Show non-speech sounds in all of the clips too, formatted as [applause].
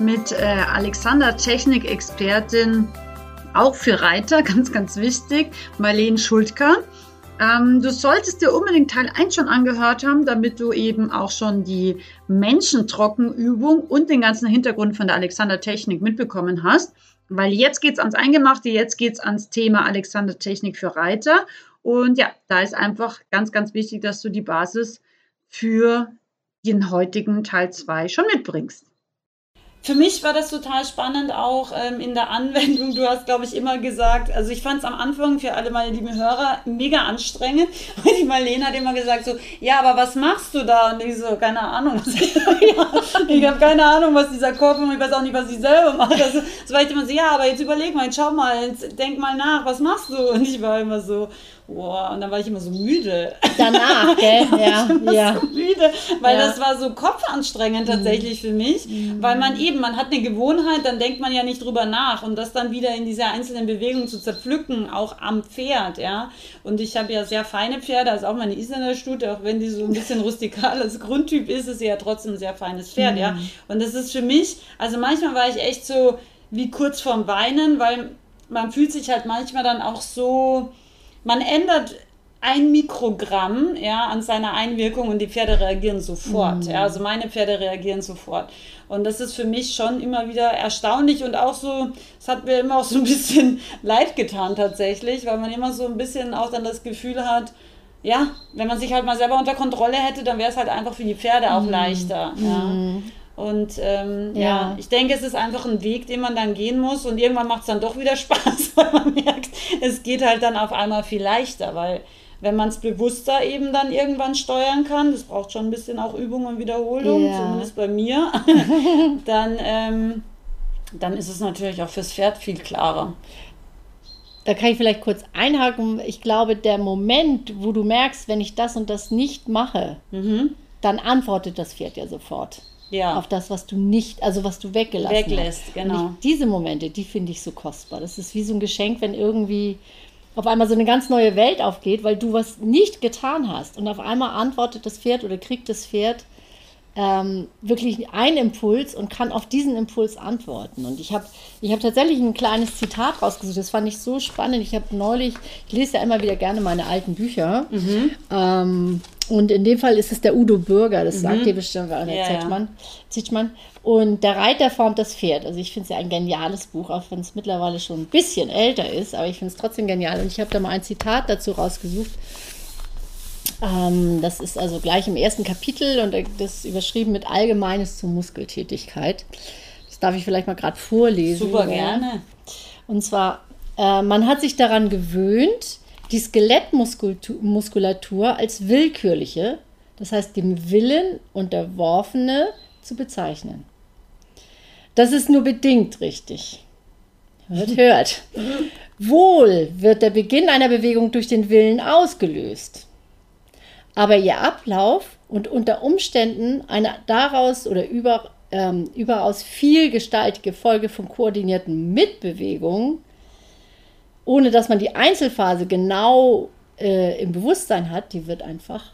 mit äh, Alexander, Technikexpertin, auch für Reiter, [laughs] ganz, ganz wichtig, Marlene Schultka. Ähm, du solltest dir unbedingt Teil 1 schon angehört haben, damit du eben auch schon die Menschentrockenübung und den ganzen Hintergrund von der Alexander Technik mitbekommen hast. Weil jetzt geht's ans Eingemachte, jetzt geht's ans Thema Alexander Technik für Reiter. Und ja, da ist einfach ganz, ganz wichtig, dass du die Basis für den heutigen Teil 2 schon mitbringst für mich war das total spannend auch ähm, in der Anwendung. Du hast, glaube ich, immer gesagt, also ich fand es am Anfang für alle meine lieben Hörer mega anstrengend. [laughs] Und die Marlene hat immer gesagt so, ja, aber was machst du da? Und ich so, keine Ahnung. [laughs] ich habe keine Ahnung, was dieser Kopf und ich weiß auch nicht, was ich selber mache. Also, so war ich immer so, ja, aber jetzt überleg mal, jetzt schau mal, jetzt denk mal nach, was machst du? Und ich war immer so, Boah, und dann war ich immer so müde. Danach, [laughs] gell? ja, ja. So müde, weil ja. das war so kopfanstrengend tatsächlich mhm. für mich, mhm. weil man eben, man hat eine Gewohnheit, dann denkt man ja nicht drüber nach und das dann wieder in dieser einzelnen Bewegung zu zerpflücken, auch am Pferd, ja. Und ich habe ja sehr feine Pferde, also auch meine Isländer Stute, auch wenn die so ein bisschen rustikal als Grundtyp ist, ist sie ja trotzdem ein sehr feines Pferd, mhm. ja. Und das ist für mich, also manchmal war ich echt so wie kurz vorm Weinen, weil man fühlt sich halt manchmal dann auch so, man ändert ein Mikrogramm ja, an seiner Einwirkung und die Pferde reagieren sofort. Mhm. Ja, also meine Pferde reagieren sofort. Und das ist für mich schon immer wieder erstaunlich und auch so, es hat mir immer auch so ein bisschen [laughs] leid getan tatsächlich, weil man immer so ein bisschen auch dann das Gefühl hat, ja, wenn man sich halt mal selber unter Kontrolle hätte, dann wäre es halt einfach für die Pferde auch mhm. leichter. Ja. Und ähm, ja. ja. ich denke, es ist einfach ein Weg, den man dann gehen muss und irgendwann macht es dann doch wieder [laughs] Spaß, weil man merkt, es geht halt dann auf einmal viel leichter, weil wenn man es bewusster eben dann irgendwann steuern kann, das braucht schon ein bisschen auch Übung und Wiederholung, ja. zumindest bei mir, [laughs] dann, ähm, dann ist es natürlich auch fürs Pferd viel klarer. Da kann ich vielleicht kurz einhaken. Ich glaube, der Moment, wo du merkst, wenn ich das und das nicht mache, mhm. dann antwortet das Pferd ja sofort ja. auf das, was du nicht, also was du weggelassen Weglässt, hast. genau. Ich, diese Momente, die finde ich so kostbar. Das ist wie so ein Geschenk, wenn irgendwie auf einmal so eine ganz neue Welt aufgeht, weil du was nicht getan hast. Und auf einmal antwortet das Pferd oder kriegt das Pferd ähm, wirklich einen Impuls und kann auf diesen Impuls antworten. Und ich habe ich hab tatsächlich ein kleines Zitat rausgesucht, das fand ich so spannend. Ich habe neulich, ich lese ja immer wieder gerne meine alten Bücher. Mhm. Ähm, und in dem Fall ist es der Udo Bürger, das mhm. sagt ihr bestimmt, der ja, Zetschmann, Zetschmann. Und der Reiter formt das Pferd. Also ich finde es ja ein geniales Buch, auch wenn es mittlerweile schon ein bisschen älter ist, aber ich finde es trotzdem genial. Und ich habe da mal ein Zitat dazu rausgesucht. Ähm, das ist also gleich im ersten Kapitel und das ist überschrieben mit Allgemeines zur Muskeltätigkeit. Das darf ich vielleicht mal gerade vorlesen. Super gerne. Und zwar, äh, man hat sich daran gewöhnt, die Skelettmuskulatur als willkürliche, das heißt dem Willen unterworfene, zu bezeichnen. Das ist nur bedingt richtig. Hört, hört. [laughs] Wohl wird der Beginn einer Bewegung durch den Willen ausgelöst. Aber ihr Ablauf und unter Umständen eine daraus oder über, ähm, überaus vielgestaltige Folge von koordinierten Mitbewegungen ohne dass man die Einzelphase genau äh, im Bewusstsein hat, die wird einfach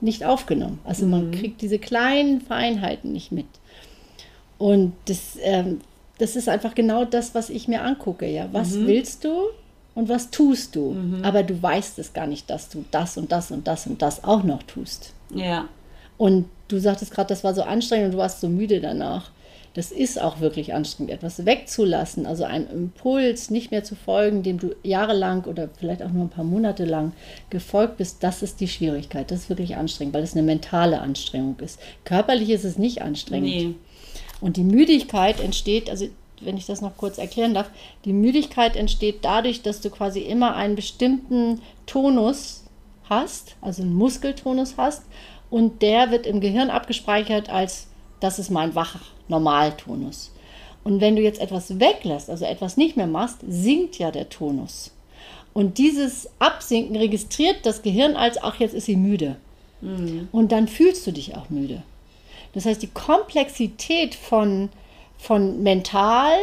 nicht aufgenommen. Also mhm. man kriegt diese kleinen Feinheiten nicht mit. Und das, ähm, das ist einfach genau das, was ich mir angucke. Ja, was mhm. willst du und was tust du? Mhm. Aber du weißt es gar nicht, dass du das und das und das und das auch noch tust. Ja. Und du sagtest gerade, das war so anstrengend und du warst so müde danach das ist auch wirklich anstrengend, etwas wegzulassen, also einem Impuls nicht mehr zu folgen, dem du jahrelang oder vielleicht auch nur ein paar Monate lang gefolgt bist, das ist die Schwierigkeit. Das ist wirklich anstrengend, weil es eine mentale Anstrengung ist. Körperlich ist es nicht anstrengend. Nee. Und die Müdigkeit entsteht, also wenn ich das noch kurz erklären darf, die Müdigkeit entsteht dadurch, dass du quasi immer einen bestimmten Tonus hast, also einen Muskeltonus hast, und der wird im Gehirn abgespeichert als das ist mein Wach Normaltonus. Und wenn du jetzt etwas weglässt, also etwas nicht mehr machst, sinkt ja der Tonus. Und dieses Absinken registriert das Gehirn als, ach, jetzt ist sie müde. Mhm. Und dann fühlst du dich auch müde. Das heißt, die Komplexität von, von mental,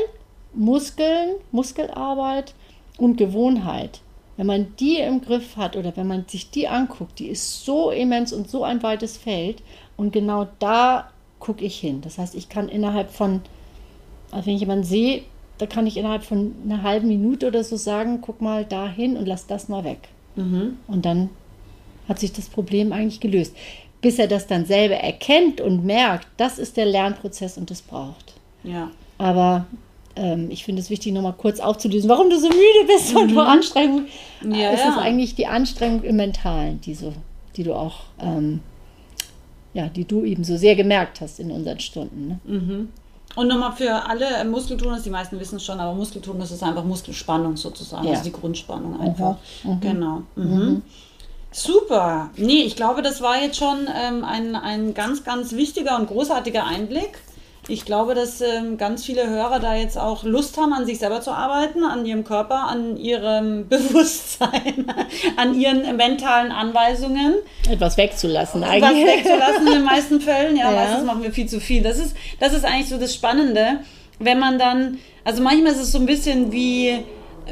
Muskeln, Muskelarbeit und Gewohnheit, wenn man die im Griff hat oder wenn man sich die anguckt, die ist so immens und so ein weites Feld. Und genau da gucke ich hin. Das heißt, ich kann innerhalb von, also wenn ich jemanden sehe, da kann ich innerhalb von einer halben Minute oder so sagen, guck mal da hin und lass das mal weg. Mhm. Und dann hat sich das Problem eigentlich gelöst. Bis er das dann selber erkennt und merkt, das ist der Lernprozess und das braucht. Ja. Aber ähm, ich finde es wichtig, nochmal kurz aufzulösen, warum du so müde bist und vor mhm. Anstrengung. Ja, es ja. ist eigentlich die Anstrengung im Mentalen, die, so, die du auch, ähm, ja, die du eben so sehr gemerkt hast in unseren Stunden. Ne? Mhm. Und nochmal für alle Muskeltonus, die meisten wissen es schon, aber Muskeltonus ist einfach Muskelspannung sozusagen, ja. also die Grundspannung einfach. Mhm. Genau. Mhm. mhm. Super. Nee, ich glaube, das war jetzt schon ähm, ein, ein ganz, ganz wichtiger und großartiger Einblick. Ich glaube, dass ähm, ganz viele Hörer da jetzt auch Lust haben, an sich selber zu arbeiten, an ihrem Körper, an ihrem [laughs] Bewusstsein, an ihren mentalen Anweisungen. Etwas wegzulassen eigentlich. Etwas wegzulassen in den meisten [laughs] Fällen. Ja, ja, meistens machen wir viel zu viel. Das ist, das ist eigentlich so das Spannende, wenn man dann, also manchmal ist es so ein bisschen wie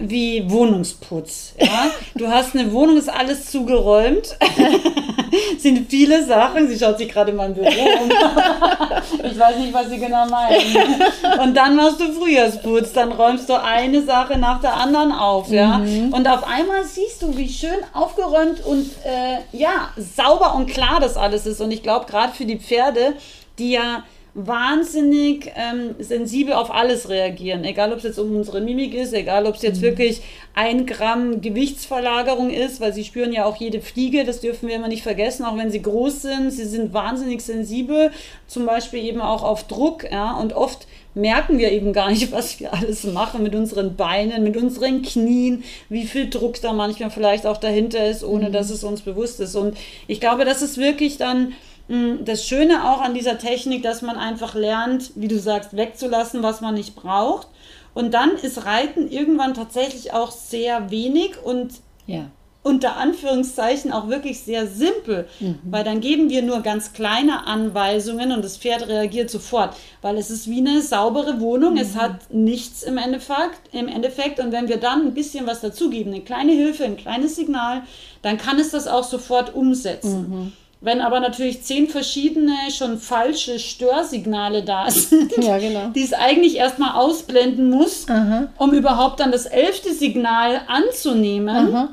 wie Wohnungsputz. Ja? Du hast eine Wohnung, ist alles zugeräumt. [laughs] sind viele Sachen. Sie schaut sich gerade in meinem Büro um. [laughs] ich weiß nicht, was sie genau meinen. Und dann machst du Frühjahrsputz. Dann räumst du eine Sache nach der anderen auf. Ja? Mhm. Und auf einmal siehst du, wie schön aufgeräumt und äh, ja, sauber und klar das alles ist. Und ich glaube, gerade für die Pferde, die ja wahnsinnig ähm, sensibel auf alles reagieren. Egal, ob es jetzt um unsere Mimik ist, egal, ob es jetzt mhm. wirklich ein Gramm Gewichtsverlagerung ist, weil sie spüren ja auch jede Fliege, das dürfen wir immer nicht vergessen, auch wenn sie groß sind. Sie sind wahnsinnig sensibel, zum Beispiel eben auch auf Druck. Ja, und oft merken wir eben gar nicht, [laughs] was wir alles machen mit unseren Beinen, mit unseren Knien, wie viel Druck da manchmal vielleicht auch dahinter ist, ohne mhm. dass es uns bewusst ist. Und ich glaube, das ist wirklich dann das Schöne auch an dieser Technik, dass man einfach lernt, wie du sagst, wegzulassen, was man nicht braucht. Und dann ist Reiten irgendwann tatsächlich auch sehr wenig und ja. unter Anführungszeichen auch wirklich sehr simpel, mhm. weil dann geben wir nur ganz kleine Anweisungen und das Pferd reagiert sofort, weil es ist wie eine saubere Wohnung, mhm. es hat nichts im Endeffekt, im Endeffekt und wenn wir dann ein bisschen was dazugeben, eine kleine Hilfe, ein kleines Signal, dann kann es das auch sofort umsetzen. Mhm. Wenn aber natürlich zehn verschiedene schon falsche Störsignale da [laughs] sind, ja, genau. die es eigentlich erstmal ausblenden muss, Aha. um überhaupt dann das elfte Signal anzunehmen, Aha.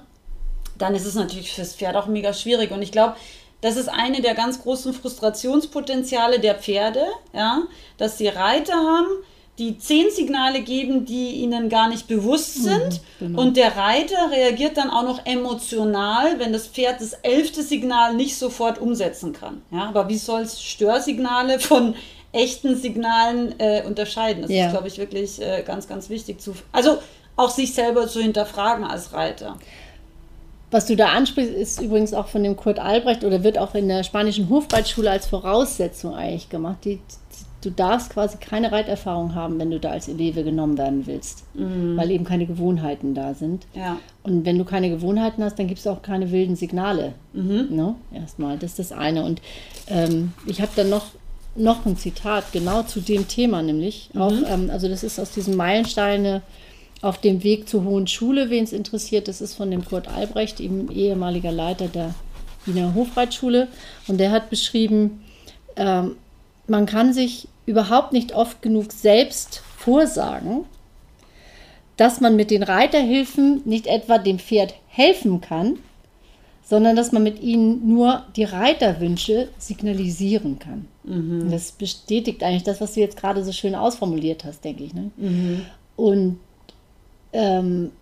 dann ist es natürlich fürs Pferd auch mega schwierig. Und ich glaube, das ist eine der ganz großen Frustrationspotenziale der Pferde, ja, dass sie Reiter haben, die zehn Signale geben, die ihnen gar nicht bewusst mhm, sind. Mhm, genau. Und der Reiter reagiert dann auch noch emotional, wenn das Pferd das elfte Signal nicht sofort umsetzen kann. Ja, aber wie soll es Störsignale von echten Signalen äh, unterscheiden? Das ja. ist, glaube ich, wirklich äh, ganz, ganz wichtig zu. Also auch sich selber zu hinterfragen als Reiter. Was du da ansprichst, ist übrigens auch von dem Kurt Albrecht oder wird auch in der spanischen Hofreitschule als Voraussetzung eigentlich gemacht. Die, du darfst quasi keine Reiterfahrung haben, wenn du da als Eleve genommen werden willst, mhm. weil eben keine Gewohnheiten da sind. Ja. Und wenn du keine Gewohnheiten hast, dann gibt es auch keine wilden Signale. Mhm. Ne? Erstmal, das ist das eine. Und ähm, ich habe dann noch, noch ein Zitat genau zu dem Thema, nämlich mhm. auch, ähm, also das ist aus diesem Meilensteine auf dem Weg zur Hohen Schule, wen es interessiert, das ist von dem Kurt Albrecht, eben ehemaliger Leiter der Wiener Hofreitschule. Und der hat beschrieben, ähm, man kann sich überhaupt nicht oft genug selbst vorsagen, dass man mit den Reiterhilfen nicht etwa dem Pferd helfen kann, sondern dass man mit ihnen nur die Reiterwünsche signalisieren kann. Mhm. Das bestätigt eigentlich das, was du jetzt gerade so schön ausformuliert hast, denke ich. Ne? Mhm. Und ähm,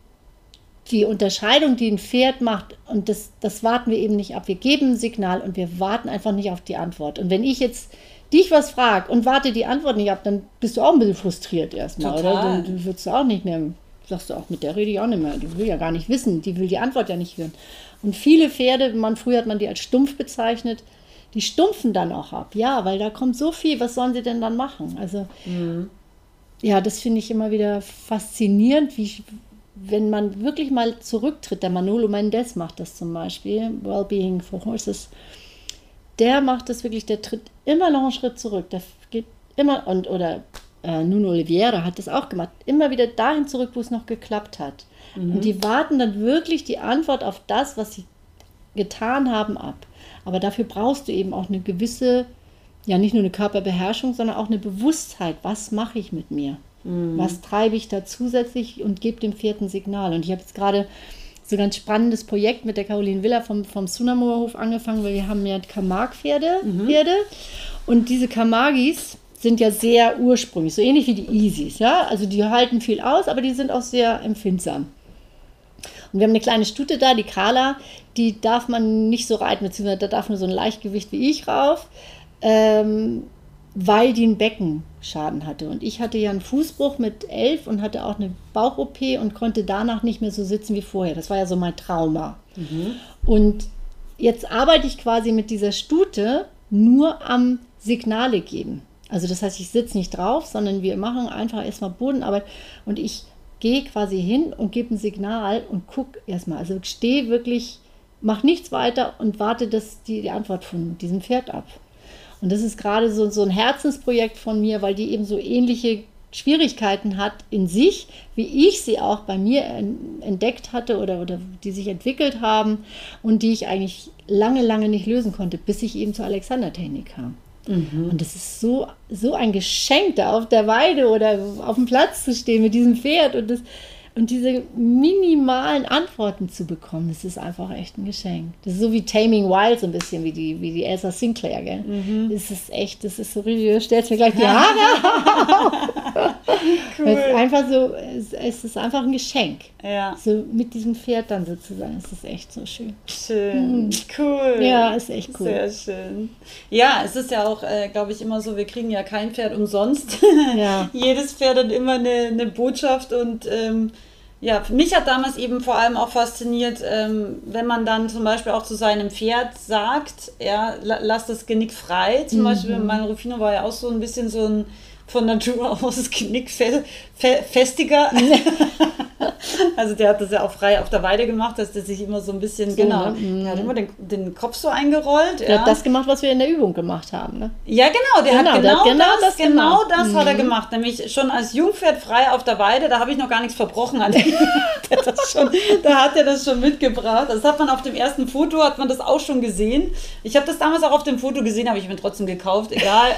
die Unterscheidung, die ein Pferd macht, und das, das warten wir eben nicht ab. Wir geben ein Signal und wir warten einfach nicht auf die Antwort. Und wenn ich jetzt dich was fragt und warte die Antwort nicht ab, dann bist du auch ein bisschen frustriert erstmal, oder? Dann, dann würdest du auch nicht mehr, sagst du auch, mit der rede ich auch nicht mehr. Die will ja gar nicht wissen, die will die Antwort ja nicht hören. Und viele Pferde, man, früher hat man die als stumpf bezeichnet, die stumpfen dann auch ab. Ja, weil da kommt so viel, was sollen sie denn dann machen? Also. Mhm. ja, das finde ich immer wieder faszinierend, wie, wenn man wirklich mal zurücktritt. Der Manolo Mendes macht das zum Beispiel, Wellbeing for Horses. Der macht das wirklich, der tritt immer noch einen Schritt zurück. Der geht immer, und, oder äh, Nuno Oliveira hat das auch gemacht, immer wieder dahin zurück, wo es noch geklappt hat. Mhm. Und die warten dann wirklich die Antwort auf das, was sie getan haben, ab. Aber dafür brauchst du eben auch eine gewisse, ja nicht nur eine Körperbeherrschung, sondern auch eine Bewusstheit. Was mache ich mit mir? Mhm. Was treibe ich da zusätzlich und gebe dem vierten Signal? Und ich habe jetzt gerade so ein ganz spannendes Projekt mit der Caroline Villa vom, vom Sunamoer Hof angefangen, weil wir haben ja Kamag-Pferde. Mhm. Pferde, und diese Kamagis sind ja sehr ursprünglich, so ähnlich wie die Isis. Ja? Also die halten viel aus, aber die sind auch sehr empfindsam. Und wir haben eine kleine Stute da, die Carla, die darf man nicht so reiten, beziehungsweise da darf nur so ein Leichtgewicht wie ich rauf, ähm, weil die einen Beckenschaden hatte. Und ich hatte ja einen Fußbruch mit elf und hatte auch eine Bauch-OP und konnte danach nicht mehr so sitzen wie vorher. Das war ja so mein Trauma. Mhm. Und jetzt arbeite ich quasi mit dieser Stute nur am Signale geben. Also das heißt, ich sitze nicht drauf, sondern wir machen einfach erstmal Bodenarbeit und ich gehe quasi hin und gebe ein Signal und gucke erstmal. Also stehe wirklich, mach nichts weiter und warte das, die, die Antwort von diesem Pferd ab. Und das ist gerade so, so ein Herzensprojekt von mir, weil die eben so ähnliche Schwierigkeiten hat in sich, wie ich sie auch bei mir entdeckt hatte oder, oder die sich entwickelt haben und die ich eigentlich lange, lange nicht lösen konnte, bis ich eben zur Alexander-Technik kam. Mhm. Und es ist so, so ein Geschenk, da auf der Weide oder auf dem Platz zu stehen mit diesem Pferd und, das, und diese minimalen Antworten zu bekommen. Das ist einfach echt ein Geschenk. Das ist so wie Taming Wild, so ein bisschen wie die, wie die Elsa Sinclair. Gell? Mhm. Das ist echt, das ist so richtig, du stellst mir gleich die Haare [laughs] cool. Es ist einfach so, es ist einfach ein Geschenk. Ja. So mit diesem Pferd dann sozusagen. Es ist echt so schön. Schön. Mhm. Cool. Ja, ist echt cool. Sehr schön. Ja, es ist ja auch, äh, glaube ich, immer so, wir kriegen ja kein Pferd umsonst. Ja. [laughs] Jedes Pferd hat immer eine, eine Botschaft und ähm, ja, für mich hat damals eben vor allem auch fasziniert, ähm, wenn man dann zum Beispiel auch zu seinem Pferd sagt, ja, lass das Genick frei. Zum mhm. Beispiel, mein Rufino war ja auch so ein bisschen so ein von Natur aus [laughs] knickfestiger. [laughs] also der hat das ja auch frei auf der Weide gemacht, dass der sich immer so ein bisschen, so, genau, ne? der hat immer den, den Kopf so eingerollt. Der ja. hat das gemacht, was wir in der Übung gemacht haben. Ne? Ja, genau, der genau, hat genau, der hat genau das, das, genau das mhm. hat er mhm. gemacht. Nämlich schon als Jungpferd frei auf der Weide, da habe ich noch gar nichts verbrochen an [laughs] dem. schon, da hat er das schon mitgebracht. Das hat man auf dem ersten Foto, hat man das auch schon gesehen. Ich habe das damals auch auf dem Foto gesehen, habe ich mir trotzdem gekauft, egal.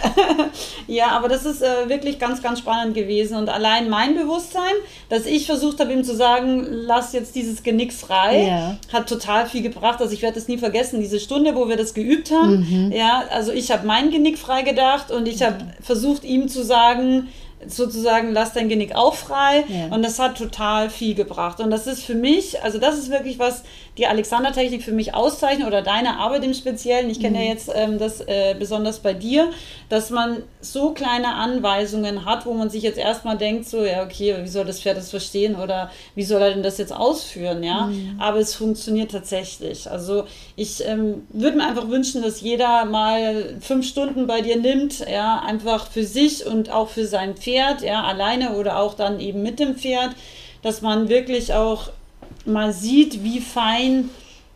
ja, aber das ist äh, wirklich ganz, ganz spannend gewesen. Und allein mein Bewusstsein, dass ich versucht habe, ihm zu sagen, lass jetzt dieses Genick frei, ja. hat total viel gebracht. Also ich werde das nie vergessen, diese Stunde, wo wir das geübt haben. Mhm. Ja, also ich habe mein Genick frei gedacht und ich habe versucht, ihm zu sagen, sozusagen, lass dein Genick auch frei. Ja. Und das hat total viel gebracht. Und das ist für mich, also das ist wirklich was, die Alexander-Technik für mich auszeichnet oder deine Arbeit im Speziellen. Ich kenne mhm. ja jetzt ähm, das äh, besonders bei dir, dass man so kleine Anweisungen hat, wo man sich jetzt erstmal denkt, so, ja, okay, wie soll das Pferd das verstehen oder wie soll er denn das jetzt ausführen, ja? Mhm. Aber es funktioniert tatsächlich. Also ich ähm, würde mir einfach wünschen, dass jeder mal fünf Stunden bei dir nimmt, ja, einfach für sich und auch für sein Pferd, ja, alleine oder auch dann eben mit dem Pferd, dass man wirklich auch mal sieht, wie fein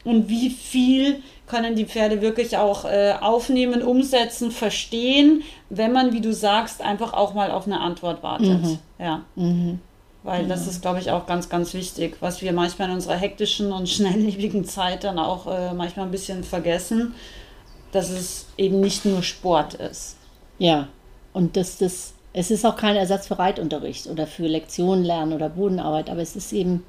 und wie viel können die Pferde wirklich auch äh, aufnehmen, umsetzen, verstehen, wenn man, wie du sagst, einfach auch mal auf eine Antwort wartet. Mhm. Ja. Mhm. Weil das ist, glaube ich, auch ganz, ganz wichtig, was wir manchmal in unserer hektischen und [laughs] schnelllebigen Zeit dann auch äh, manchmal ein bisschen vergessen, dass es eben nicht nur Sport ist. Ja, und dass das, es ist auch kein Ersatz für Reitunterricht oder für Lektionen lernen oder Bodenarbeit, aber es ist eben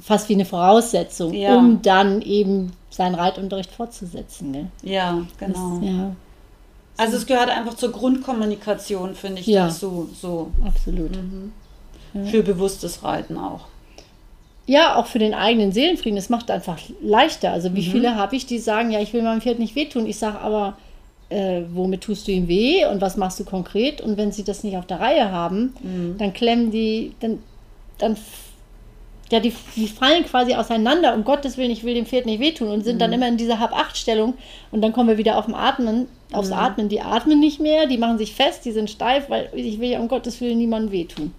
fast wie eine Voraussetzung, ja. um dann eben seinen Reitunterricht fortzusetzen. Ne? Ja, genau. Das, ja. Also es gehört einfach zur Grundkommunikation, finde ich, ja. dazu. So. Absolut. Mhm. Ja. Für bewusstes Reiten auch. Ja, auch für den eigenen Seelenfrieden. Es macht einfach leichter. Also wie mhm. viele habe ich, die sagen, ja, ich will meinem Pferd nicht wehtun. Ich sage aber, äh, womit tust du ihm weh und was machst du konkret? Und wenn sie das nicht auf der Reihe haben, mhm. dann klemmen die, dann, dann ja, die, die fallen quasi auseinander, um Gottes Willen, ich will dem Pferd nicht wehtun und sind dann immer in dieser Hab-Acht-Stellung und dann kommen wir wieder auf dem Atmen, aufs Atmen. Die atmen nicht mehr, die machen sich fest, die sind steif, weil ich will ja um Gottes Willen niemandem wehtun.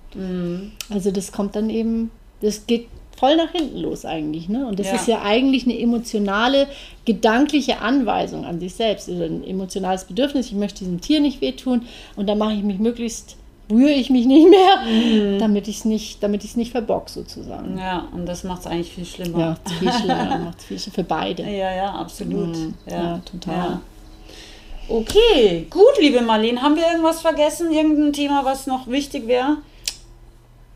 Also das kommt dann eben, das geht voll nach hinten los eigentlich. Ne? Und das Ja. ist ja eigentlich eine emotionale, gedankliche Anweisung an sich selbst. Oder ein emotionales Bedürfnis, ich möchte diesem Tier nicht wehtun und dann mache ich mich möglichst, rühre ich mich nicht mehr, damit ich es nicht, damit ich es nicht verbock sozusagen. Ja, und das macht es eigentlich viel schlimmer. Ja, [laughs] viel schlimmer, macht's viel schlimmer für beide. Ja, ja, absolut. Mhm. Ja, Ja, total. Ja. Okay, gut, liebe Marlene. Haben wir irgendwas vergessen? Irgendein Thema, was noch wichtig wäre?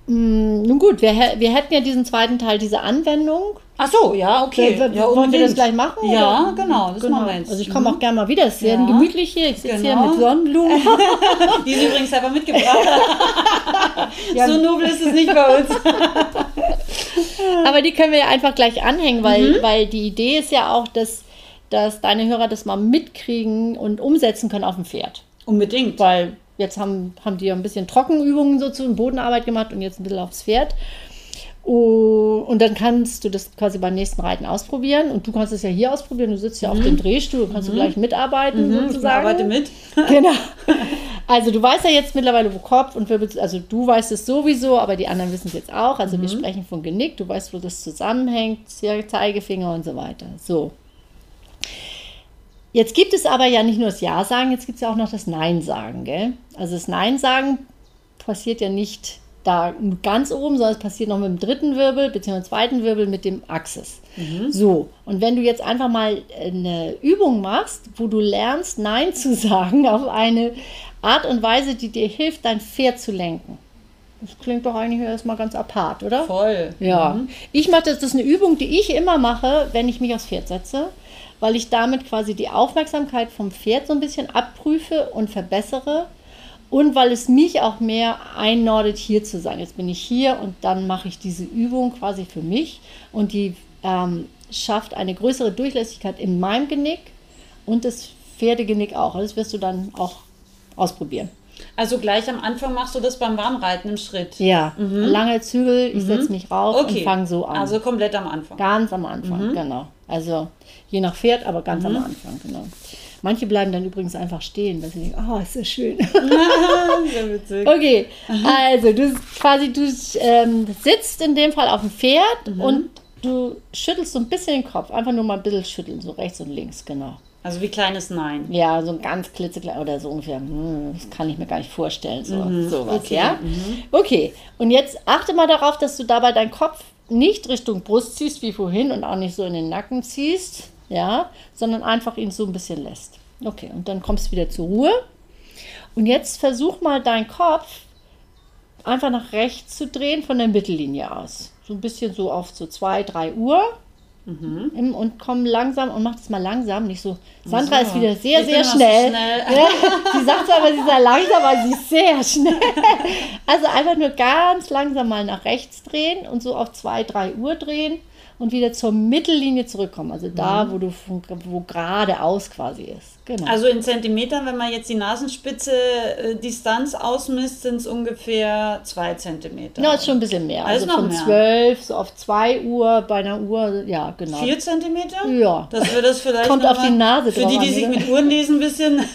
Mm, Nun gut, wir, wir hätten ja diesen zweiten Teil, diese Anwendung. Ach so, ja, okay. W- w- ja, wollen wir das gleich machen? Ja, oder? genau, das machen wir jetzt. Also ich komme auch gerne mal wieder. Es ist sehr Ja. gemütlich hier. Ich sitze hier Genau. mit Sonnenblumen. [laughs] [laughs] Die ist übrigens selber mitgebracht. [laughs] So nobel ist es nicht bei uns. Aber die können wir ja einfach gleich anhängen, weil, Mhm. weil die Idee ist ja auch, dass, dass deine Hörer das mal mitkriegen und umsetzen können auf dem Pferd. Unbedingt. Weil jetzt haben, haben die ja ein bisschen Trockenübungen so zu Bodenarbeit gemacht und jetzt ein bisschen aufs Pferd. Oh, Und dann kannst du das quasi beim nächsten Reiten ausprobieren. Und du kannst es ja hier ausprobieren. Du sitzt ja auf dem Drehstuhl, kannst du gleich mitarbeiten Mhm, Ich sozusagen. arbeite mit. [laughs] Genau. Also du weißt ja jetzt mittlerweile, wo Kopf und Wirbel, also du weißt es sowieso, aber die anderen wissen es jetzt auch. Also wir sprechen von Genick, du weißt, wo das zusammenhängt, Ze- Zeigefinger und so weiter. So. Jetzt gibt es aber ja nicht nur das Ja sagen, jetzt gibt es ja auch noch das Nein sagen, gell? Also das Nein sagen passiert ja nicht da ganz oben, sondern es passiert noch mit dem dritten Wirbel bzw. zweiten Wirbel mit dem Axis. So, und wenn du jetzt einfach mal eine Übung machst, wo du lernst, Nein zu [laughs] sagen auf eine Art und Weise, die dir hilft, dein Pferd zu lenken. Das klingt doch eigentlich erstmal ganz apart, oder? Voll. Ja, ich mache das, das ist eine Übung, die ich immer mache, wenn ich mich aufs Pferd setze, weil ich damit quasi die Aufmerksamkeit vom Pferd so ein bisschen abprüfe und verbessere und weil es mich auch mehr einnordet, hier zu sein. Jetzt bin ich hier und dann mache ich diese Übung quasi für mich und die ähm, schafft eine größere Durchlässigkeit in meinem Genick und das Pferdegenick auch. Das wirst du dann auch ausprobieren. Also gleich am Anfang machst du das beim Warmreiten im Schritt. Ja, lange Zügel, ich setze mich rauf und Okay. fange so an. Also komplett am Anfang. Ganz am Anfang, genau. Also je nach Pferd, aber ganz am Anfang, genau. Manche bleiben dann übrigens einfach stehen, weil sie denken, oh, ist das schön. [laughs] Sehr witzig. okay, also du quasi, du ähm, sitzt in dem Fall auf dem Pferd und du schüttelst so ein bisschen den Kopf. Einfach nur mal ein bisschen schütteln, so rechts und links, genau. Also wie kleines Nein. Ja, so ein ganz klitzeklein oder so ungefähr. Hm, das kann ich mir gar nicht vorstellen. So, sowas, Okay, ja? Okay, und jetzt achte mal darauf, dass du dabei deinen Kopf nicht Richtung Brust ziehst wie vorhin und auch nicht so in den Nacken ziehst, ja, sondern einfach ihn so ein bisschen lässt. Okay, und dann kommst du wieder zur Ruhe. Und jetzt versuch mal deinen Kopf einfach nach rechts zu drehen von der Mittellinie aus. So ein bisschen so auf so 2, 3 Uhr. Im- Und komm langsam und mach das mal langsam, nicht so. Sandra So. ist wieder sehr, Ich sehr schnell. schnell. [laughs] Ja, sie sagt zwar, aber sie sei langsam, aber sie ist sehr schnell. Also einfach nur ganz langsam mal nach rechts drehen und so auf 2, 3 Uhr drehen und wieder zur Mittellinie zurückkommen. Also da, wo du wo geradeaus quasi ist. Genau. Also in Zentimetern, wenn man jetzt die Nasenspitze äh, Distanz ausmisst, sind es ungefähr zwei Zentimeter. ja, ist schon ein bisschen mehr. Also Also noch von. 12 so auf 2 Uhr bei einer Uhr, ja, genau. Vier Zentimeter? Ja. Dass wir das vielleicht Kommt auf die Nase Für die, die sich mit Uhren lesen, ein bisschen. [laughs]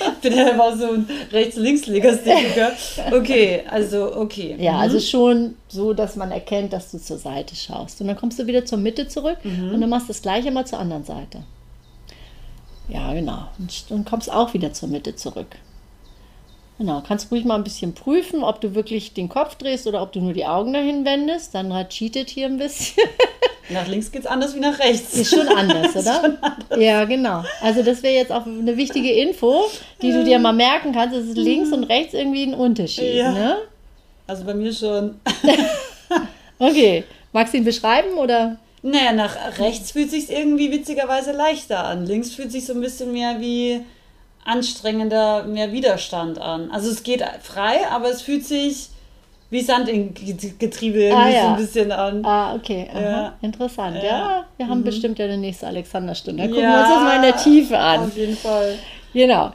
Ich [laughs] bin ja immer so ein Rechts-Links-Legastheniker. Okay, also okay. Ja, also schon so, dass man erkennt, dass du zur Seite schaust. Und dann kommst du wieder zur Mitte zurück und dann machst du das gleiche mal zur anderen Seite. Ja, genau. Und und kommst auch wieder zur Mitte zurück. Genau, kannst ruhig mal ein bisschen prüfen, ob du wirklich den Kopf drehst oder ob du nur die Augen dahin wendest. Dann cheatet hier ein bisschen. [laughs] Nach links geht's anders wie nach rechts. Ist schon anders, [laughs] oder? Ja, genau. Also das wäre jetzt auch eine wichtige Info, die du dir mal merken kannst. Es ist links und rechts irgendwie ein Unterschied. Ja. Ne? Also bei mir schon. [laughs] Okay. Magst du ihn beschreiben oder? Naja, nach rechts fühlt sich irgendwie witzigerweise leichter an. Links fühlt sich so ein bisschen mehr wie anstrengender, mehr Widerstand an. Also es geht frei, aber es fühlt sich wie Sand Ge- Getriebe Ah, ja. so ein bisschen an. Ah, okay. Aha. Ja. Interessant. Ja, Ja. wir haben bestimmt ja eine nächste Alexanderstunde. Dann gucken Ja, wir uns das mal in der Tiefe an. Auf jeden Fall. Genau.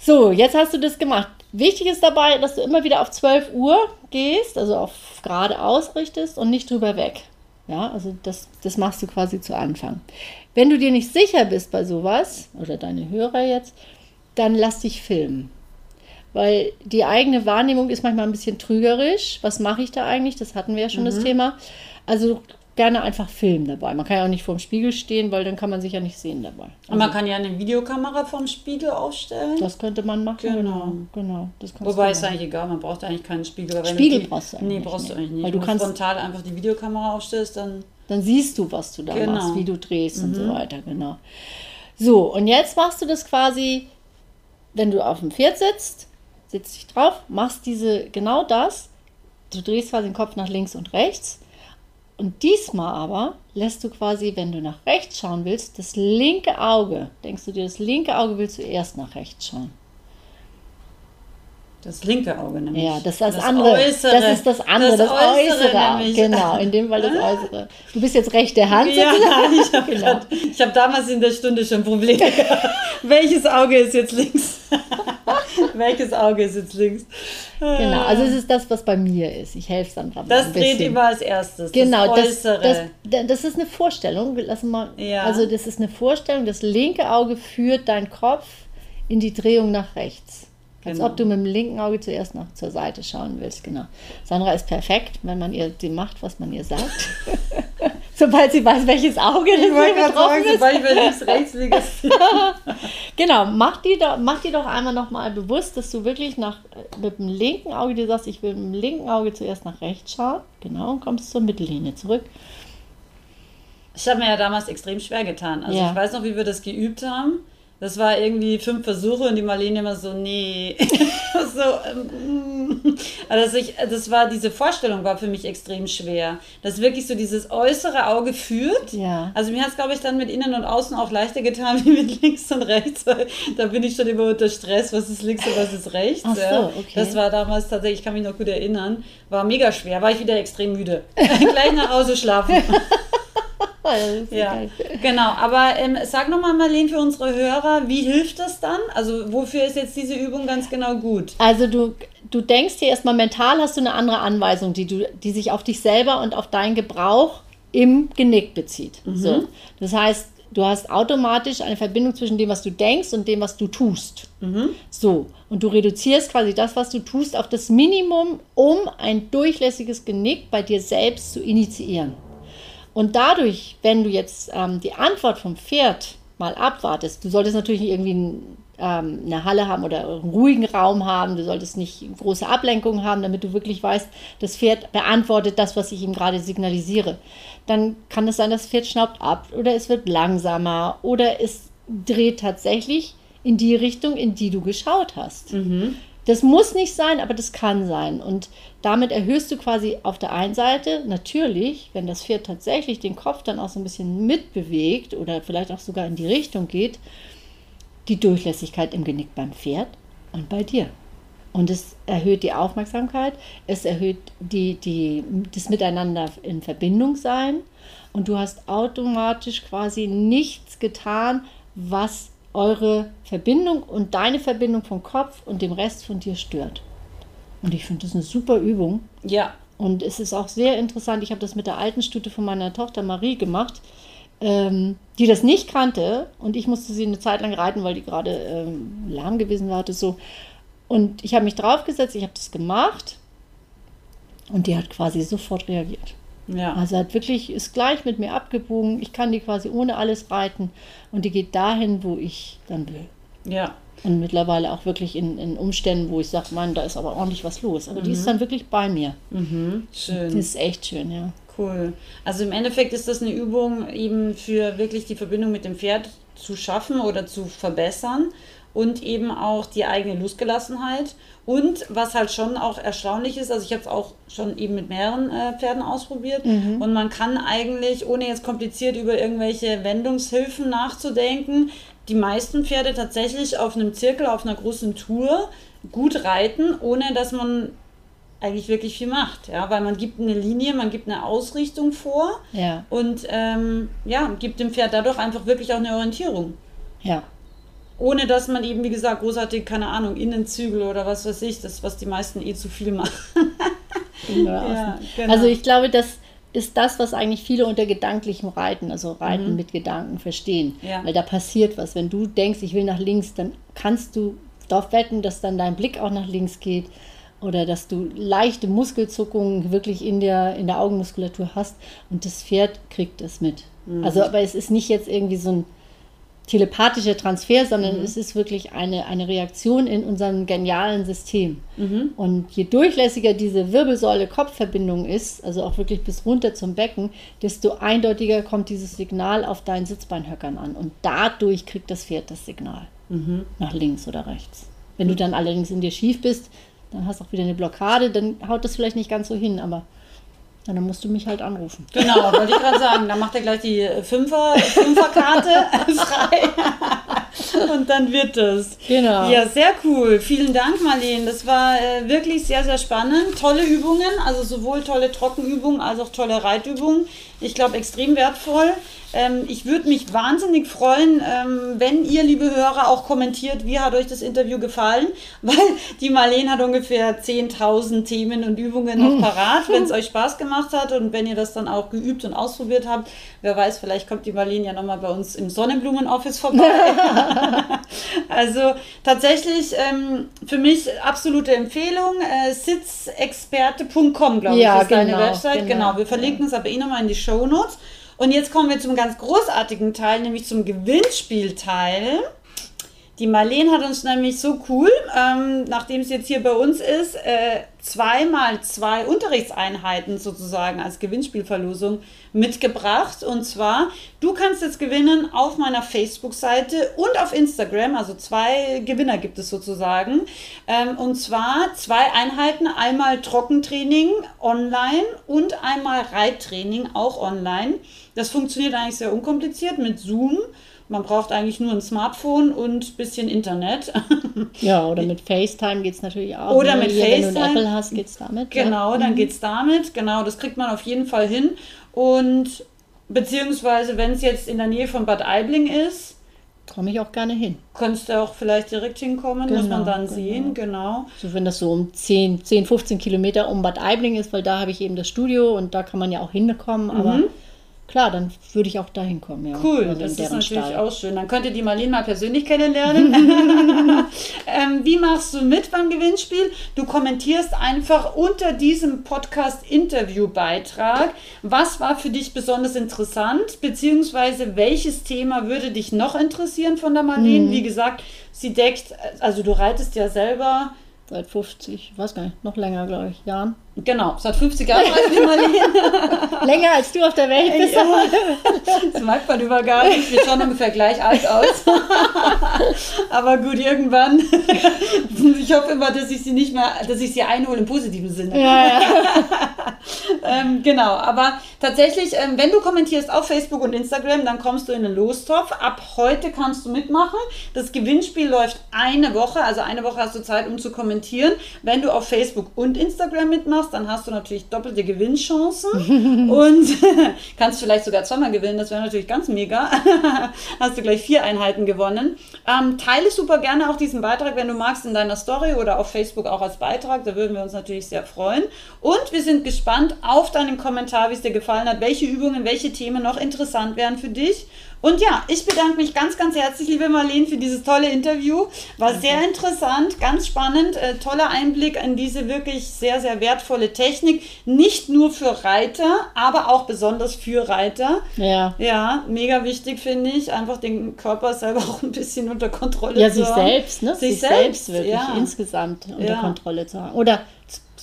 So, jetzt hast du das gemacht. Wichtig ist dabei, dass du immer wieder auf 12 Uhr gehst, also auf gerade ausrichtest und nicht drüber weg. Ja, also das, das machst du quasi zu Anfang. Wenn du dir nicht sicher bist bei sowas, oder deine Hörer jetzt, dann lass dich filmen. Weil die eigene Wahrnehmung ist manchmal ein bisschen trügerisch. Was mache ich da eigentlich? Das hatten wir ja schon mhm. das Thema. Also gerne einfach filmen dabei. Man kann ja auch nicht vorm Spiegel stehen, weil dann kann man sich ja nicht sehen dabei. Also Und man kann ja eine Videokamera vorm Spiegel aufstellen. Das könnte man machen. Genau. genau. Wobei ist eigentlich egal, man braucht eigentlich keinen Spiegel. Spiegel die, brauchst du eigentlich Nee, brauchst du eigentlich nicht. Weil du Wenn kannst frontal einfach die Videokamera aufstellst, dann... Dann siehst du, was du da genau. machst, wie du drehst mhm. und so mhm. weiter, genau. So, und jetzt machst du das quasi, wenn du auf dem Pferd sitzt, sitzt dich drauf, machst diese, genau das, du drehst quasi den Kopf nach links und rechts. Und diesmal aber lässt du quasi, wenn du nach rechts schauen willst, das linke Auge, denkst du dir, das linke Auge will zuerst nach rechts schauen. Das linke Auge nämlich. Ja, das ist das, das andere. Äußere. Das ist das andere, das, das Äußere. äußere genau, in dem Fall das [laughs] Äußere. Du bist jetzt rechte Hand. Ja, ich habe [laughs] genau. hab damals in der Stunde schon Probleme [laughs] Welches Auge ist jetzt links? Welches Auge ist jetzt links? Genau, also es ist das, was bei mir ist. Ich helfe es dann gerade Das dreht immer als erstes. Genau, das, das, das, das, ist eine Vorstellung. Lass mal, ja. Also das ist eine Vorstellung. Das linke Auge führt deinen Kopf in die Drehung nach rechts. Als genau. ob du mit dem linken Auge zuerst noch zur Seite schauen willst, genau. Sandra ist perfekt, wenn man ihr sie macht, was man ihr sagt. [laughs] sobald sie weiß, welches Auge das hier betroffen ist. Sobald ich links, rechts liege. [laughs] genau, mach die, doch, mach doch einmal nochmal bewusst, dass du wirklich nach, mit dem linken Auge dir sagst, ich will mit dem linken Auge zuerst nach rechts schauen. Genau, und kommst zur Mittellinie zurück. Ich habe mir ja damals extrem schwer getan. Also ja. ich weiß noch, wie wir das geübt haben. Das war irgendwie fünf Versuche und die Marlene immer so, nee. [laughs] so, ähm, also ich, das war, diese Vorstellung war für mich extrem schwer. Dass wirklich so dieses äußere Auge führt. Ja. Also mir hat es, glaube ich, dann mit innen und außen auch leichter getan, wie mit links und rechts, weil da bin ich schon immer unter Stress, was ist links und was ist rechts. Ach so, okay. Das war damals tatsächlich, ich kann mich noch gut erinnern, war mega schwer, war ich wieder extrem müde. [laughs] Gleich nach Hause schlafen. Ja, [laughs] genau. Aber ähm, sag nochmal, Marlene, für unsere Hörer, wie hilft das dann? Also wofür ist jetzt diese Übung ganz genau gut? Also du, du denkst hier erstmal mental, hast du eine andere Anweisung, die, du, die sich auf dich selber und auf deinen Gebrauch im Genick bezieht. Mhm. So. Das heißt, du hast automatisch eine Verbindung zwischen dem, was du denkst und dem, was du tust. Mhm. So. Und du reduzierst quasi das, was du tust, auf das Minimum, um ein durchlässiges Genick bei dir selbst zu initiieren. Und dadurch, wenn du jetzt ähm, die Antwort vom Pferd mal abwartest, du solltest natürlich irgendwie ein, ähm, eine Halle haben oder einen ruhigen Raum haben, du solltest nicht große Ablenkungen haben, damit du wirklich weißt, das Pferd beantwortet das, was ich ihm gerade signalisiere. Dann kann es sein, das Pferd schnaubt ab oder es wird langsamer oder es dreht tatsächlich in die Richtung, in die du geschaut hast. Mhm. Das muss nicht sein, aber das kann sein. Und damit erhöhst du quasi auf der einen Seite natürlich, wenn das Pferd tatsächlich den Kopf dann auch so ein bisschen mitbewegt oder vielleicht auch sogar in die Richtung geht, die Durchlässigkeit im Genick beim Pferd und bei dir. Und es erhöht die Aufmerksamkeit, es erhöht die, die, das Miteinander in Verbindung sein und du hast automatisch quasi nichts getan, was eure Verbindung und deine Verbindung vom Kopf und dem Rest von dir stört. Und ich finde das eine super Übung. Ja. Und es ist auch sehr interessant. Ich habe das mit der alten Stute von meiner Tochter Marie gemacht, ähm, die das nicht kannte. Und ich musste sie eine Zeit lang reiten, weil die gerade ähm, lahm gewesen war. So. Und ich habe mich draufgesetzt, ich habe das gemacht. Und die hat quasi sofort reagiert. Ja. Also hat wirklich, ist gleich mit mir abgebogen. Ich kann die quasi ohne alles reiten und die geht dahin, wo ich dann will. Ja. Und mittlerweile auch wirklich in, in Umständen, wo ich sage, Mann, da ist aber ordentlich was los. Aber mhm. die ist mhm. dann wirklich bei mir. Mhm. Schön. Das ist echt schön, ja. Cool. Also im Endeffekt ist das eine Übung eben für wirklich die Verbindung mit dem Pferd zu schaffen oder zu verbessern und eben auch die eigene Losgelassenheit. Und was halt schon auch erstaunlich ist, also ich habe es auch schon eben mit mehreren äh, Pferden ausprobiert mhm. und man kann eigentlich, ohne jetzt kompliziert über irgendwelche Wendungshilfen nachzudenken, die meisten Pferde tatsächlich auf einem Zirkel, auf einer großen Tour gut reiten, ohne dass man eigentlich wirklich viel macht, ja, weil man gibt eine Linie, man gibt eine Ausrichtung vor ja. und ähm, ja, gibt dem Pferd dadurch einfach wirklich auch eine Orientierung. Ja, ohne dass man eben, wie gesagt, großartig, keine Ahnung, Innenzügel oder was weiß ich, das, was die meisten eh zu viel machen. [laughs] ja, genau. Also ich glaube, das ist das, was eigentlich viele unter gedanklichem Reiten, also Reiten mhm. mit Gedanken verstehen. Ja. Weil da passiert was. Wenn du denkst, ich will nach links, dann kannst du darauf wetten, dass dann dein Blick auch nach links geht oder dass du leichte Muskelzuckungen wirklich in der, in der Augenmuskulatur hast und das Pferd kriegt das mit. Mhm. Also, aber es ist nicht jetzt irgendwie so ein telepathischer Transfer, sondern mhm. es ist wirklich eine, eine Reaktion in unserem genialen System. Mhm. Und je durchlässiger diese Wirbelsäule-Kopfverbindung ist, also auch wirklich bis runter zum Becken, desto eindeutiger kommt dieses Signal auf deinen Sitzbeinhöckern an. Und dadurch kriegt das Pferd das Signal. Mhm. Nach links oder rechts. Wenn du dann allerdings in dir schief bist, dann hast du auch wieder eine Blockade, dann haut das vielleicht nicht ganz so hin, aber ja, dann musst du mich halt anrufen. Genau, wollte ich gerade sagen. Dann macht er gleich die Fünfer, Fünferkarte [laughs] frei. Und dann wird es. Genau. Ja, sehr cool. Vielen Dank, Marlene. Das war äh, wirklich sehr, sehr spannend. Tolle Übungen, also sowohl tolle Trockenübungen als auch tolle Reitübungen. Ich glaube, extrem wertvoll. Ähm, ich würde mich wahnsinnig freuen, ähm, wenn ihr, liebe Hörer, auch kommentiert, wie hat euch das Interview gefallen, [laughs] weil die Marlene hat ungefähr 10.000 Themen und Übungen noch parat, wenn es euch Spaß gemacht hat und wenn ihr das dann auch geübt und ausprobiert habt. Wer weiß, vielleicht kommt die Marlene ja nochmal bei uns im Sonnenblumen-Office vorbei. [laughs] [laughs] also tatsächlich ähm, für mich absolute Empfehlung. Äh, sitzexperte.com, glaube ja, ich, ist genau, deine Website. Genau, genau wir verlinken es aber eh nochmal in die Show Notes. Und jetzt kommen wir zum ganz großartigen Teil, nämlich zum Gewinnspielteil. Die Marlene hat uns nämlich so cool, ähm, nachdem es jetzt hier bei uns ist, äh, zweimal zwei Unterrichtseinheiten sozusagen als Gewinnspielverlosung mitgebracht. Und zwar, du kannst jetzt gewinnen auf meiner Facebook-Seite und auf Instagram. Also zwei Gewinner gibt es sozusagen. Ähm, und zwar zwei Einheiten, einmal Trockentraining online und einmal Reittraining auch online. Das funktioniert eigentlich sehr unkompliziert mit Zoom. Man braucht eigentlich nur ein Smartphone und ein bisschen Internet. [laughs] Ja, oder mit FaceTime geht es natürlich auch. Oder ne? mit Hier, FaceTime. Wenn du ein Apple hast, geht es damit. Genau, ja. dann mhm. geht es damit. Genau, das kriegt man auf jeden Fall hin. Und beziehungsweise, wenn es jetzt in der Nähe von Bad Aibling ist, komme ich auch gerne hin. Könntest du auch vielleicht direkt hinkommen, genau, muss man dann genau. sehen, genau. So, wenn das so um 10, 10, 15 Kilometer um Bad Aibling ist, weil da habe ich eben das Studio und da kann man ja auch hinkommen, aber mhm. Klar, dann würde ich auch dahin kommen. Ja. Cool, also das ist natürlich Stall. auch schön. Dann könnt ihr die Marlene mal persönlich kennenlernen. [laughs] [laughs] ähm, wie machst du mit beim Gewinnspiel? Du kommentierst einfach unter diesem Podcast-Interview-Beitrag, was war für dich besonders interessant, beziehungsweise welches Thema würde dich noch interessieren von der Marlene? Mhm. Wie gesagt, sie deckt, also du reitest ja selber Seit 50, weiß gar nicht, noch länger, glaube ich, Jahren. Genau, seit 50 Jahren als wir Marlene. länger als du auf der Welt bist. Ja. Das merkt man über gar nicht. Wir schauen ungefähr gleich alt aus. [laughs] Aber gut, irgendwann. Ich hoffe immer, dass ich sie nicht mehr, dass ich sie einhole im positiven Sinne. Ja, ja. [laughs] ähm, genau, aber tatsächlich, ähm, wenn du kommentierst auf Facebook und Instagram, dann kommst du in den Lostopf. Ab heute kannst du mitmachen. Das Gewinnspiel läuft eine Woche, also eine Woche hast du Zeit, um zu kommentieren. Wenn du auf Facebook und Instagram mitmachst, dann hast du natürlich doppelte Gewinnchancen [laughs] und [laughs] kannst vielleicht sogar zweimal gewinnen. Das wäre natürlich ganz mega. [laughs] hast du gleich vier Einheiten gewonnen. Ähm, teile super gerne auch diesen Beitrag, wenn du magst, in deiner Story oder auf Facebook auch als Beitrag. Da würden wir uns natürlich sehr freuen. Und wir sind gespannt auf deinen Kommentar, wie es dir gefallen hat, welche Übungen, welche Themen noch interessant wären für dich. Und ja, ich bedanke mich ganz, ganz herzlich, liebe Marlene, für dieses tolle Interview. War Danke. sehr interessant, ganz spannend, äh, toller Einblick in diese wirklich sehr, sehr wertvolle Technik. Nicht nur für Reiter, aber auch besonders für Reiter. Ja. Ja, mega wichtig finde ich, einfach den Körper selber [laughs] auch ein bisschen unter Kontrolle ja, zu haben. Ja, sich selbst, ne? Sich, sich selbst, selbst wirklich ja. insgesamt unter ja. Kontrolle zu haben. Oder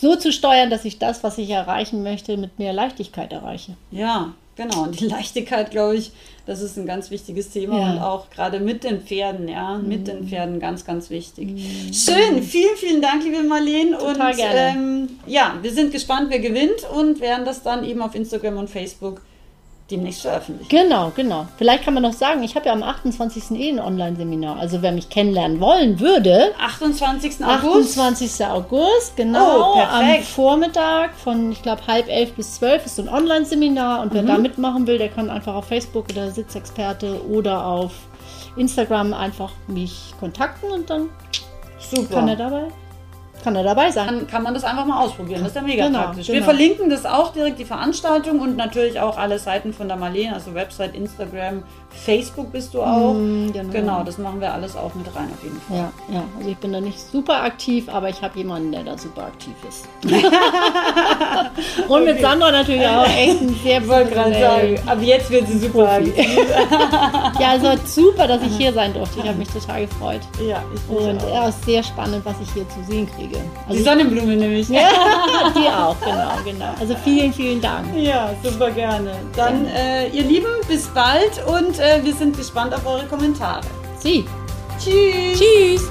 so zu steuern, dass ich das, was ich erreichen möchte, mit mehr Leichtigkeit erreiche. Ja, genau. Und die Leichtigkeit, glaube ich, das ist ein ganz wichtiges Thema ja. und auch gerade mit den Pferden, ja, mhm. mit den Pferden ganz, ganz wichtig. Mhm. Schön, vielen, vielen Dank, liebe Marlene. Total und gerne. Ähm, ja, wir sind gespannt, wer gewinnt und werden das dann eben auf Instagram und Facebook demnächst veröffentlichen. Genau, genau. Vielleicht kann man noch sagen, ich habe ja am 28. eh ein Online-Seminar. Also wer mich kennenlernen wollen würde. 28. August? 28. August, genau. Oh, am Vormittag von, ich glaube, halb elf bis zwölf ist so ein Online-Seminar. Und wer mhm. da mitmachen will, der kann einfach auf Facebook oder Sitzexperte oder auf Instagram einfach mich kontakten und dann Super. kann er dabei, kann er dabei sein. Dann kann man das einfach mal ausprobieren. Das ist ja mega Genau, praktisch. Wir genau. verlinken das auch direkt, die Veranstaltung und natürlich auch alle Seiten von der Marlene, also Website, Instagram, Facebook bist du auch. Mm, genau. Genau, das machen wir alles auch mit rein auf jeden Fall. Ja, ja, also ich bin da nicht super aktiv, aber ich habe jemanden, der da super aktiv ist. [laughs] und mit Sandra natürlich auch echt ein sehr professionell- aber jetzt wird sie super aktiv. [laughs] Ja, also super, dass ich hier sein durfte. Ich habe mich total gefreut. Ja, ich Und und, auch. ja, sehr spannend, was ich hier zu sehen kriege. Die Also Sonnenblume nämlich. ja, [laughs] die auch, genau, genau. Also vielen, vielen Dank. Ja, super gerne. Dann, äh, ihr Lieben, bis bald und äh, wir sind gespannt auf eure Kommentare. Sie. Tschüss. Tschüss.